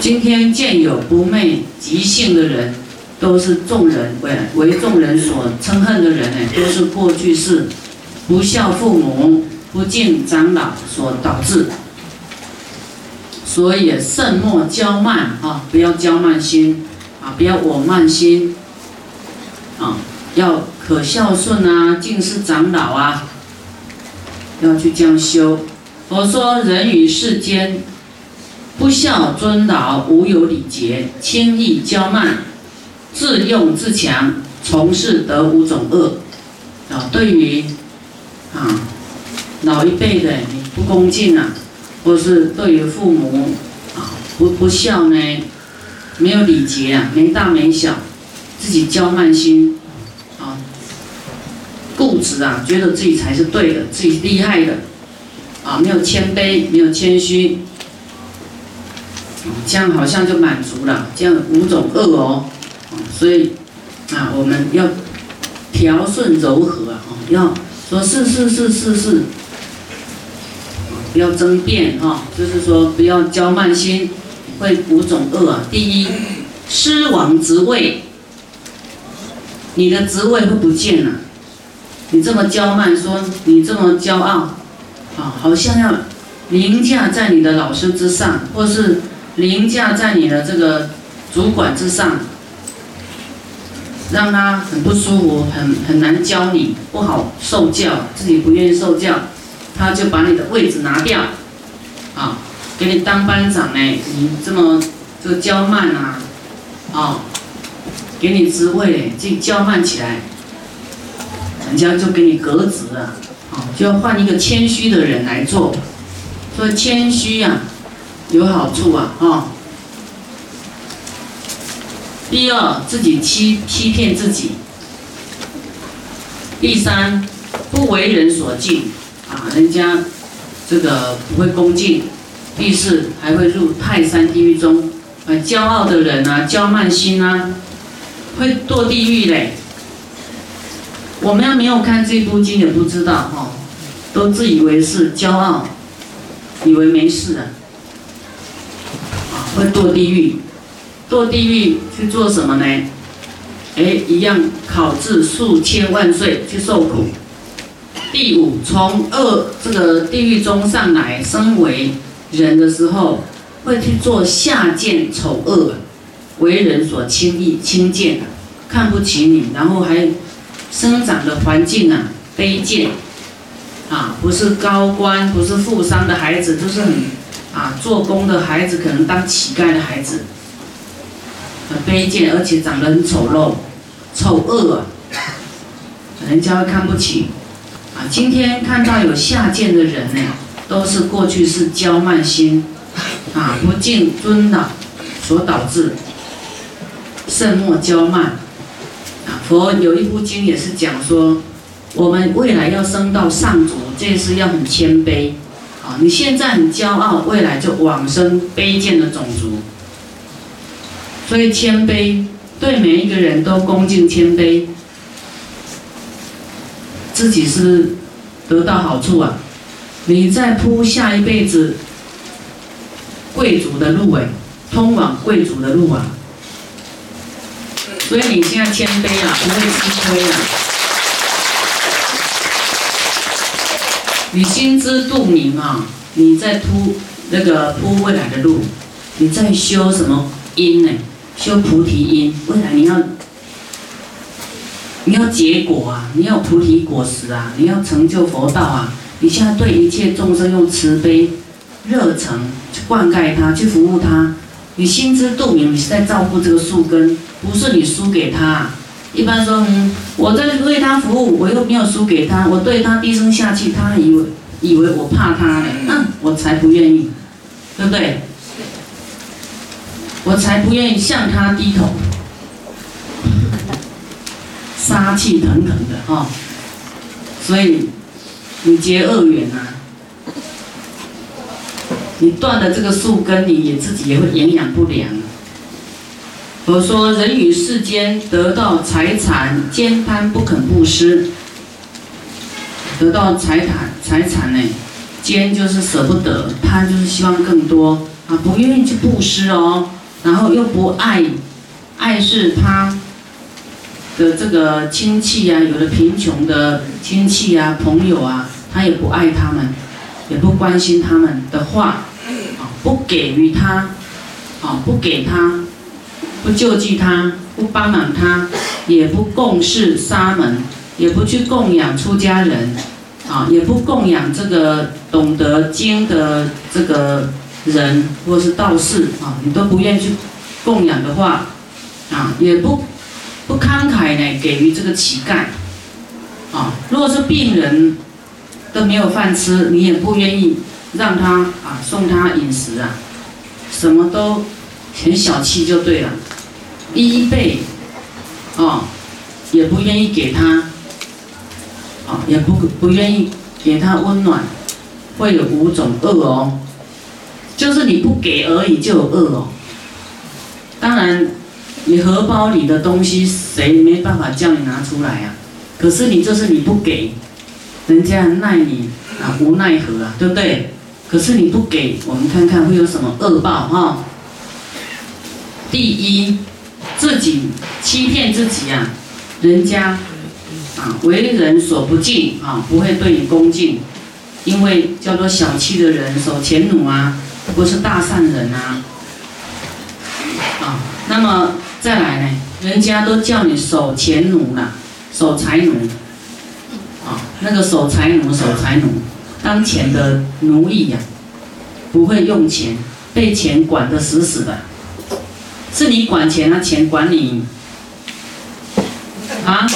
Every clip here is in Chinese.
今天见有不昧极性的人，都是众人为为众人所憎恨的人呢，都是过去世不孝父母、不敬长老所导致。所以慎莫骄慢啊，不要骄慢心啊，不要我慢心啊，要可孝顺啊，敬事长老啊，要去这样修。我说人与世间不孝尊老，无有礼节，轻易骄慢，自用自强，从事得五种恶啊。对于啊老一辈的你不恭敬啊。或是对于父母啊不不孝呢，没有礼节啊，没大没小，自己骄慢心啊，固执啊，觉得自己才是对的，自己厉害的啊，没有谦卑，没有谦虚，这样好像就满足了，这样五种恶哦，所以啊，我们要调顺柔和啊，要说是是是是是。不要争辩哈，就是说不要骄慢心，会五种恶啊。第一，失亡职位，你的职位会不见了。你这么骄慢，说你这么骄傲，啊，好像要凌驾在你的老师之上，或是凌驾在你的这个主管之上，让他很不舒服，很很难教你，不好受教，自己不愿意受教。他就把你的位置拿掉，啊，给你当班长呢，你这么这个骄慢啊，啊，给你职位，就骄慢起来，人家就给你革职了，啊，就要换一个谦虚的人来做，所以谦虚呀，有好处啊，啊。第二，自己欺欺骗自己。第三，不为人所敬。啊，人家这个不会恭敬，第四还会入泰山地狱中。啊，骄傲的人啊，骄慢心啊，会堕地狱嘞。我们要没有看这部经也不知道哈，都自以为是，骄傲，以为没事的，会堕地狱。堕地狱去做什么呢？哎，一样考至数千万岁去受苦。第五，从恶这个地狱中上来，身为人的时候，会去做下贱丑恶，为人所轻易轻贱看不起你，然后还生长的环境啊卑贱，啊，不是高官，不是富商的孩子，就是很啊做工的孩子，可能当乞丐的孩子，很卑贱，而且长得很丑陋，丑恶啊，人家会看不起。啊今天看到有下贱的人呢，都是过去是骄慢心，啊，不敬尊老所导致，慎莫骄慢。啊，佛有一部经也是讲说，我们未来要升到上族，这是要很谦卑。你现在很骄傲，未来就往生卑贱的种族。所以谦卑，对每一个人都恭敬谦卑。自己是得到好处啊！你在铺下一辈子贵族的路哎，通往贵族的路啊！所以你现在谦卑啊，不会吃亏啊！你心知肚明啊！你在铺那个铺未来的路，你在修什么因呢？修菩提因，未来你要。你要结果啊！你要菩提果实啊！你要成就佛道啊！你现在对一切众生用慈悲、热诚去灌溉他，去服务他。你心知肚明，你是在照顾这个树根，不是你输给他。一般说，嗯，我在为他服务，我又没有输给他，我对他低声下气，他以为以为我怕他呢，那我才不愿意，对不对？我才不愿意向他低头。杀气腾腾的哈，所以你结恶缘啊，你断了这个树根，你也自己也会营养不良。我说人与世间得到财产，兼贪不肯布施，得到财产财产呢，兼就是舍不得，贪就是希望更多啊，不愿意去布施哦，然后又不爱，爱是他的这个亲戚啊，有的贫穷的亲戚啊、朋友啊，他也不爱他们，也不关心他们的话，啊，不给予他，啊，不给他，不救济他，不帮忙他，也不共事沙门，也不去供养出家人，啊，也不供养这个懂得经的这个。人或是道士啊，你都不愿意去供养的话，啊，也不不慷慨呢，给予这个乞丐，啊，如果是病人都没有饭吃，你也不愿意让他啊送他饮食啊，什么都很小气就对了，衣被，啊，也不愿意给他，啊，也不不愿意给他温暖，会有五种恶哦。就是你不给而已，就有恶哦。当然，你荷包里的东西，谁没办法叫你拿出来啊？可是你就是你不给，人家奈你啊，无奈何啊，对不对？可是你不给，我们看看会有什么恶报哈？第一，自己欺骗自己啊，人家啊为人所不敬啊，不会对你恭敬，因为叫做小气的人，守钱奴啊。不是大善人啊，啊，那么再来呢？人家都叫你守钱奴了，守财奴，啊，那个守财奴、守财奴，当钱的奴役呀，不会用钱，被钱管得死死的，是你管钱啊，钱管你，啊？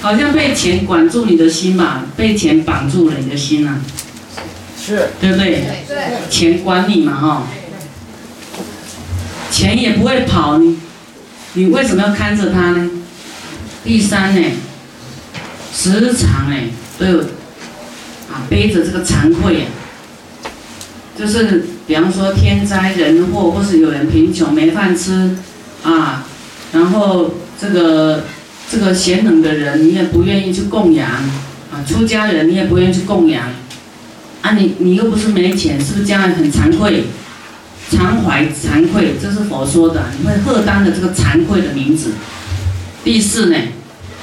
好像被钱管住你的心吧，被钱绑住了你的心啊，是，对不对？对，钱管你嘛哈，钱也不会跑你，你为什么要看着他呢？第三呢，时常哎都有啊背着这个惭愧啊，就是比方说天灾人祸，或是有人贫穷没饭吃啊，然后这个。这个贤能的人，你也不愿意去供养啊；出家人，你也不愿意去供养啊。你你又不是没钱，是不是将来很惭愧？常怀惭愧，这是佛说的，你会荷担的这个惭愧的名字。第四呢，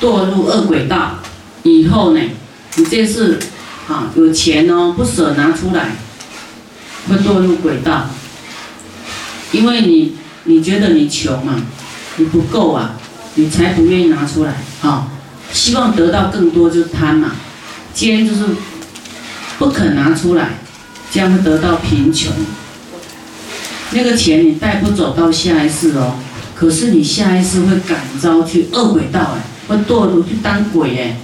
堕入恶鬼道，以后呢，你这是啊有钱哦，不舍拿出来，会堕入鬼道，因为你你觉得你穷嘛，你不够啊。你才不愿意拿出来啊！希望得到更多就贪嘛，奸就是不肯拿出来，这样会得到贫穷。那个钱你带不走到下一世哦，可是你下一世会感召去恶鬼道哎，会堕入去当鬼哎，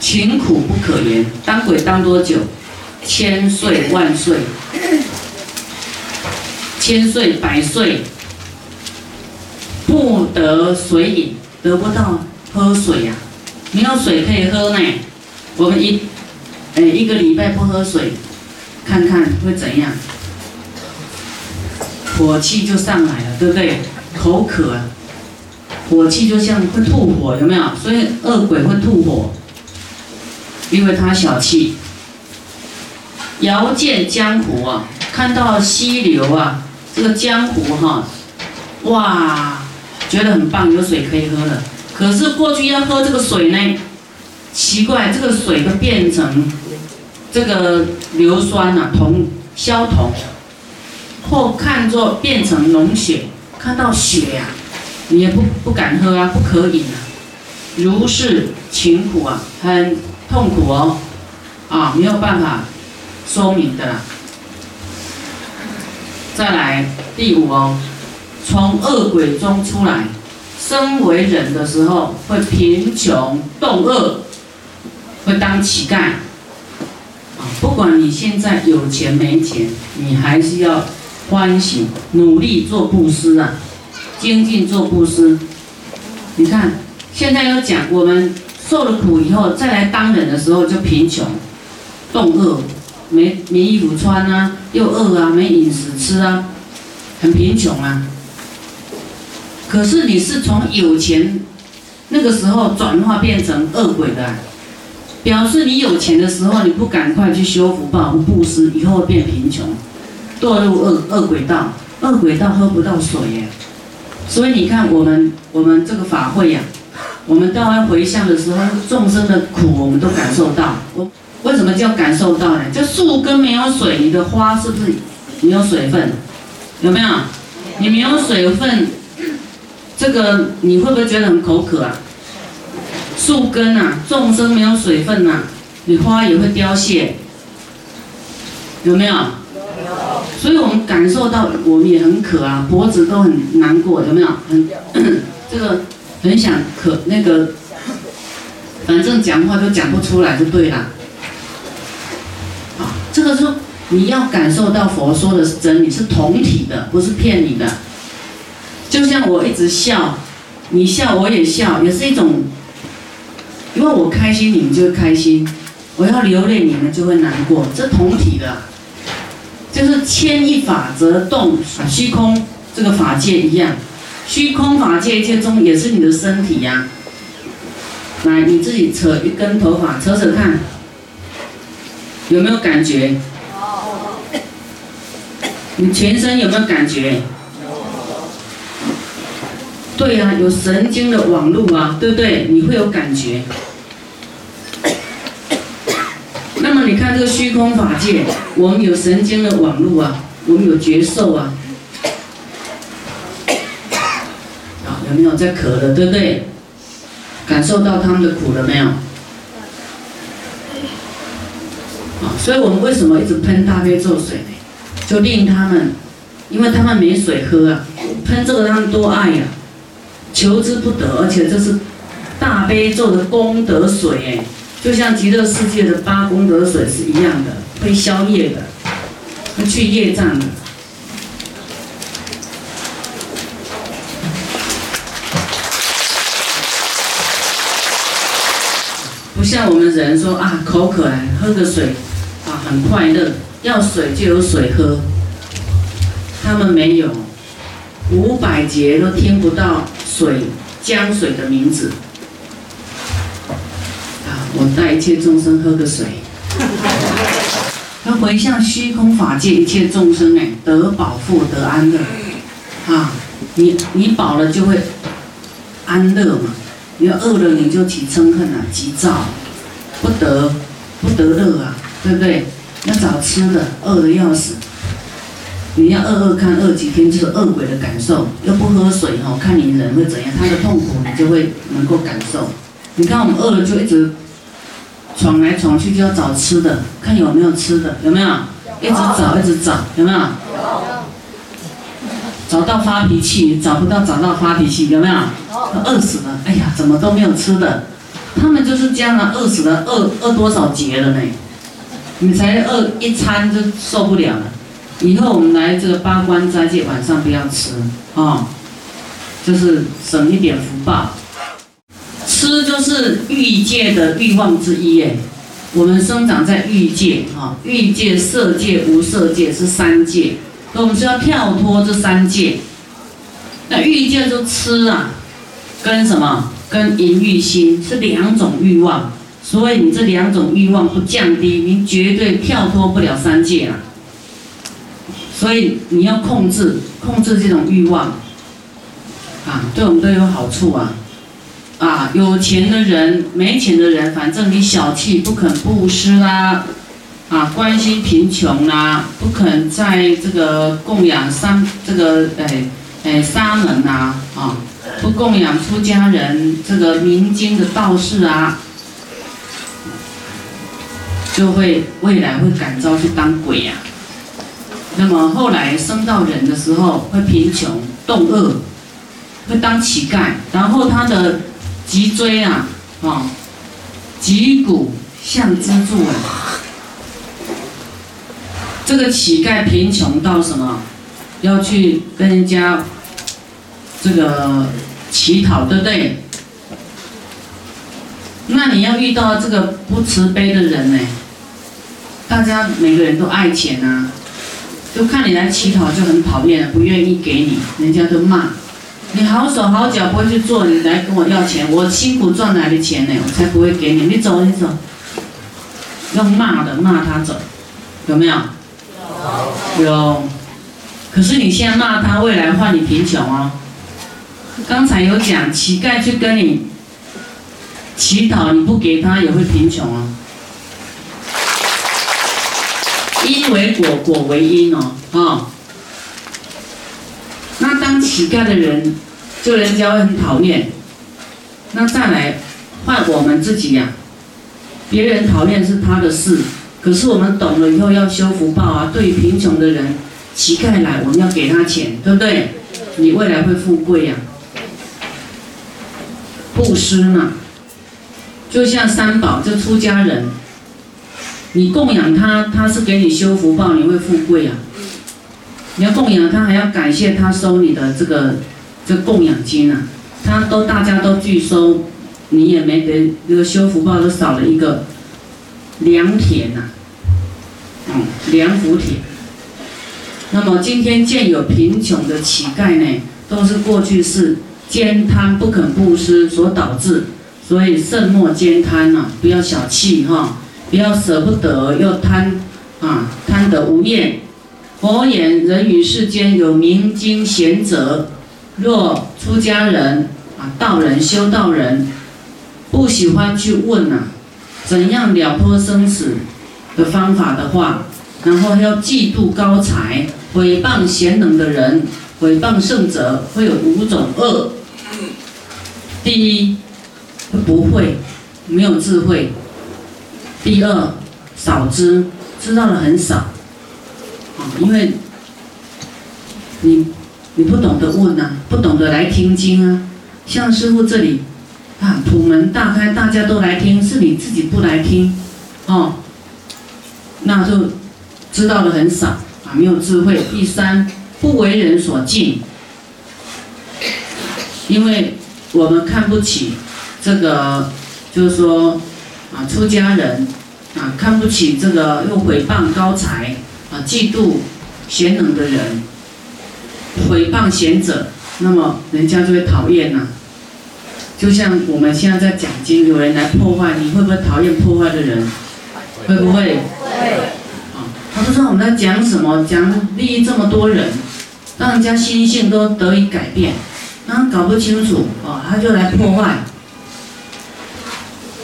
勤苦不可言。当鬼当多久？千岁万岁，千岁百岁。不得水饮，得不到喝水呀，没有水可以喝呢。我们一，哎，一个礼拜不喝水，看看会怎样？火气就上来了，对不对？口渴，火气就像会吐火，有没有？所以恶鬼会吐火，因为他小气。遥见江湖啊，看到溪流啊，这个江湖哈，哇！觉得很棒，有水可以喝了。可是过去要喝这个水呢，奇怪，这个水都变成这个硫酸呐，铜消铜，或看作变成脓血，看到血呀，你也不不敢喝啊，不可以啊，如是情苦啊，很痛苦哦，啊，没有办法说明的。再来第五哦。从恶鬼中出来，身为人的时候会贫穷冻饿，会当乞丐。啊，不管你现在有钱没钱，你还是要欢喜努力做布施啊，精进做布施。你看，现在要讲我们受了苦以后，再来当人的时候就贫穷、冻饿，没没衣服穿啊，又饿啊，没饮食吃啊，很贫穷啊。可是你是从有钱那个时候转化变成恶鬼的，表示你有钱的时候，你不赶快去修福报、不布施，以后变贫穷，堕入恶恶鬼道。恶鬼道喝不到水耶，所以你看我们我们这个法会呀，我们到要回向的时候，众生的苦我们都感受到。为什么叫感受到呢？就树根没有水，你的花是不是没有水分？有没有？你没有水分，这个你会不会觉得很口渴啊？树根啊，众生没有水分呐，你花也会凋谢，有没有？所以我们感受到，我们也很渴啊，脖子都很难过，有没有？很 这个很想渴那个，反正讲话都讲不出来就对了。啊，这个是你要感受到佛说的是真理，是同体的，不是骗你的。就像我一直笑，你笑我也笑，也是一种，因为我开心你们就会开心，我要流泪你们就会难过，这同体的。就是牵一法则动，虚空这个法界一样，虚空法界一切中也是你的身体呀。来，你自己扯一根头发，扯扯看，有没有感觉？你全身有没有感觉？对呀，有神经的网络啊，对不对？你会有感觉。那么你看这个虚空法界，我们有神经的网络啊，我们有觉受啊，啊有没有在渴了，对不对？感受到他们的苦了没有？啊，所以我们为什么一直喷大悲咒水呢？就令他们，因为他们没水喝啊，喷这个他们多爱呀，求之不得，而且这是大悲咒的功德水哎。就像极乐世界的八功德水是一样的，会消业的，会去业障的。像我们人说啊，口渴来喝个水，啊很快乐，要水就有水喝。他们没有，五百劫都听不到水江水的名字啊。我带一切众生喝个水，他回向虚空法界一切众生哎，得饱腹得安乐，啊，你你饱了就会安乐嘛，你要饿了你就起嗔恨啊，急躁，不得不得乐啊，对不对？要找吃的，饿的要死，你要饿饿看饿几天就是饿鬼的感受，又不喝水哦，看你人会怎样，他的痛苦你就会能够感受。你看我们饿了就一直。闯来闯去就要找吃的，看有没有吃的，有没有？一直找，一直找，有没有？找到发脾气，找不到找到发脾气，有没有？饿死了，哎呀，怎么都没有吃的？他们就是这样啊，饿死了，饿饿多少节了呢？你才饿一餐就受不了了。以后我们来这个八关斋戒，晚上不要吃啊，就是省一点福报。吃就是欲界的欲望之一哎，我们生长在欲界啊，欲界、色界、无色界是三界，所以我们是要跳脱这三界。那欲界就吃啊，跟什么？跟淫欲心是两种欲望，所以你这两种欲望不降低，你绝对跳脱不了三界啊。所以你要控制，控制这种欲望，啊，对我们都有好处啊。啊，有钱的人、没钱的人，反正你小气，不肯布施啦，啊，啊关心贫穷啦，不肯在这个供养三这个诶诶沙门呐，啊，不供养出家人，这个民间的道士啊，就会未来会感召去当鬼呀。那么后来升到人的时候，会贫穷、冻饿，会当乞丐，然后他的。脊椎啊，啊，脊骨像支柱啊。这个乞丐贫穷到什么？要去跟人家这个乞讨，对不对？那你要遇到这个不慈悲的人呢？大家每个人都爱钱啊，就看你来乞讨就很讨厌，不愿意给你，人家都骂。你好手好脚不会去做，你来跟我要钱，我辛苦赚来的钱呢，我才不会给你。你走，你走，用骂的骂他走，有没有？有。可是你现在骂他，未来换你贫穷啊。刚才有讲，乞丐去跟你乞讨，你不给他也会贫穷啊。因为果，果为因哦，啊。那当乞丐的人，就人家会很讨厌。那再来换我们自己呀，别人讨厌是他的事，可是我们懂了以后要修福报啊。对贫穷的人，乞丐来，我们要给他钱，对不对？你未来会富贵呀。布施嘛，就像三宝，这出家人，你供养他，他是给你修福报，你会富贵啊。你要供养他，还要感谢他收你的这个这供养金啊。他都大家都拒收，你也没得这个修福报，都少了一个良田呐，嗯，良福田。那么今天见有贫穷的乞丐呢，都是过去是兼贪不肯布施所导致，所以慎莫兼贪呐，不要小气哈，不要舍不得又贪啊，贪得无厌。佛言：人于世间有明经贤者，若出家人啊，道人修道人，不喜欢去问呐，怎样了脱生死的方法的话，然后要嫉妒高才，诽谤贤能的人，诽谤圣者，会有五种恶。第一，不会，没有智慧；第二，少知，知道的很少。啊因为，你你不懂得问呐，不懂得来听经啊。像师傅这里，啊，普门大开，大家都来听，是你自己不来听，哦，那就知道的很少啊，没有智慧。第三，不为人所敬，因为我们看不起这个，就是说啊，出家人啊，看不起这个又诽谤高才。啊，嫉妒贤能的人，诽谤贤者，那么人家就会讨厌呐。就像我们现在在讲经，有人来破坏，你会不会讨厌破坏的人？会不会？会。啊，他不知道我们在讲什么，讲利益这么多人，让人家心性都得以改变，然后搞不清楚哦，他就来破坏，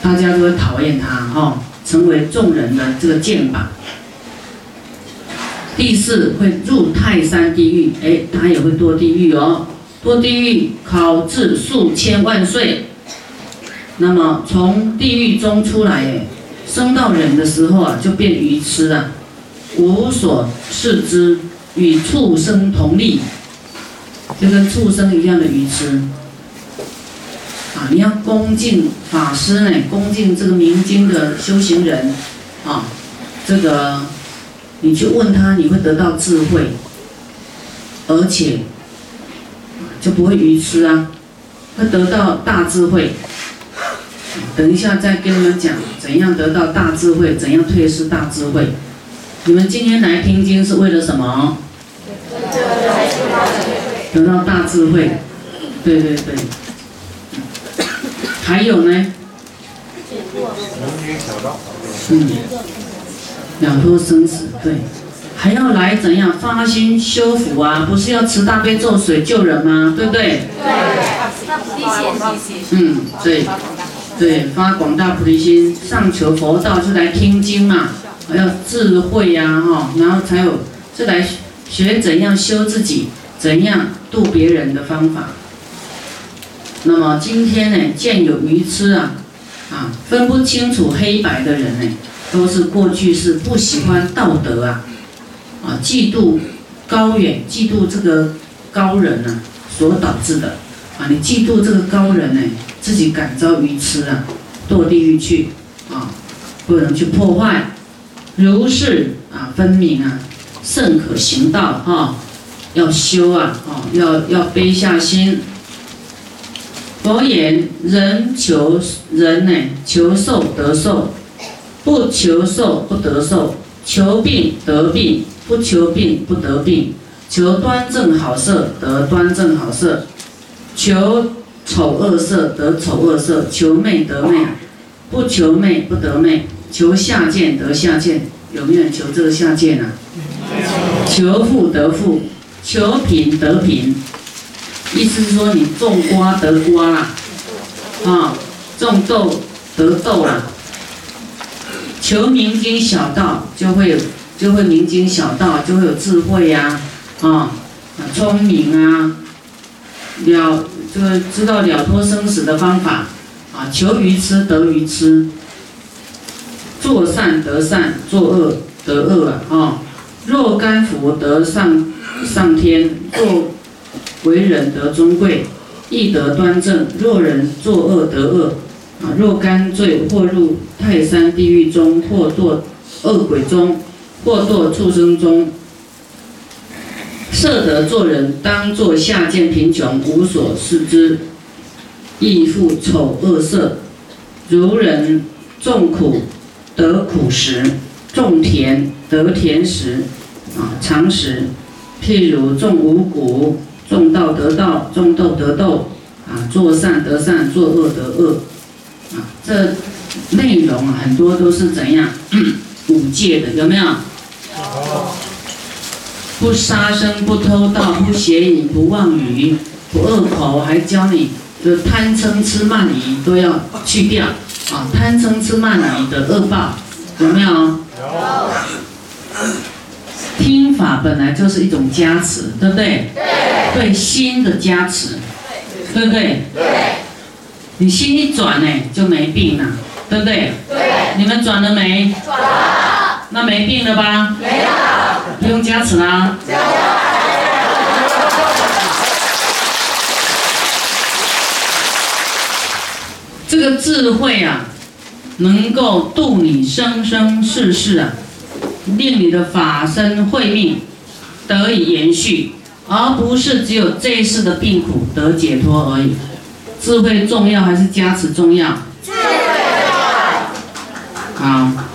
大家就会讨厌他哦，成为众人的这个箭靶。第四会入泰山地狱，哎，他也会堕地狱哦，堕地狱考至数千万岁。那么从地狱中出来，哎，生到人的时候啊，就变愚痴了，无所事之，与畜生同力，就跟畜生一样的愚痴。啊，你要恭敬法师呢，恭敬这个明经的修行人，啊，这个。你去问他，你会得到智慧，而且就不会愚痴啊，会得到大智慧。等一下再跟你们讲怎样得到大智慧，怎样退失大智慧。你们今天来听经是为了什么？得到大智慧。对对对。还有呢？嗯。了脱生死，对，还要来怎样发心修福啊？不是要持大悲咒水救人吗？对不对？对，嗯，对，对，发广大菩提心，上求佛道是来听经嘛，还要智慧呀，哈，然后才有是来学怎样修自己，怎样度别人的方法。那么今天呢，见有愚痴啊，啊，分不清楚黑白的人呢。都是过去是不喜欢道德啊，啊，嫉妒高远，嫉妒这个高人呢所导致的啊，你嫉妒这个高人呢，自己感遭愚痴啊，堕地狱去啊，不能去破坏，如是啊分明啊，甚可行道哈，要修啊，哦，要要悲下心。佛言：人求人呢，求寿得寿。不求寿不得寿，求病得病，不求病不得病，求端正好色得端正好色，求丑恶色得丑恶色，求媚得媚，不求媚不得媚，求下贱得下贱，有没有求这个下贱啊？求富得富，求贫得贫，意思是说你种瓜得瓜啦，啊，种豆得豆啦。求明经小道，就会就会明经小道，就会有智慧呀，啊，聪明啊，了就是知道了脱生死的方法，啊，求鱼吃得鱼吃，做善得善，做恶得恶啊，若干福得上上天，做为人得尊贵，亦得端正；若人作恶得恶，啊，若干罪或入泰山地狱中，或堕恶鬼中，或堕畜生中。色得做人，当作下贱贫穷，无所事之，亦复丑恶色。如人种苦得苦食，种田。得田食，啊，常食，譬如种五谷，种稻得稻，种豆得豆，啊，做善得善，做恶得恶，啊，这内容很多都是怎样 五戒的，有没有？不杀生，不偷盗，不邪淫，不妄语，不恶口，还教你，的贪嗔痴慢疑都要去掉，啊，贪嗔痴慢疑的恶报，有没有？有。听法本来就是一种加持，对不对？对。对心的加持，对不对？对。你心一转呢，就没病了，对不对？对。你们转了没？转了。那没病了吧？没了。不用加持啦。这个智慧啊，能够度你生生世世啊。令你的法身慧命得以延续，而不是只有这一世的病苦得解脱而已。智慧重要还是加持重要？智慧重要。好。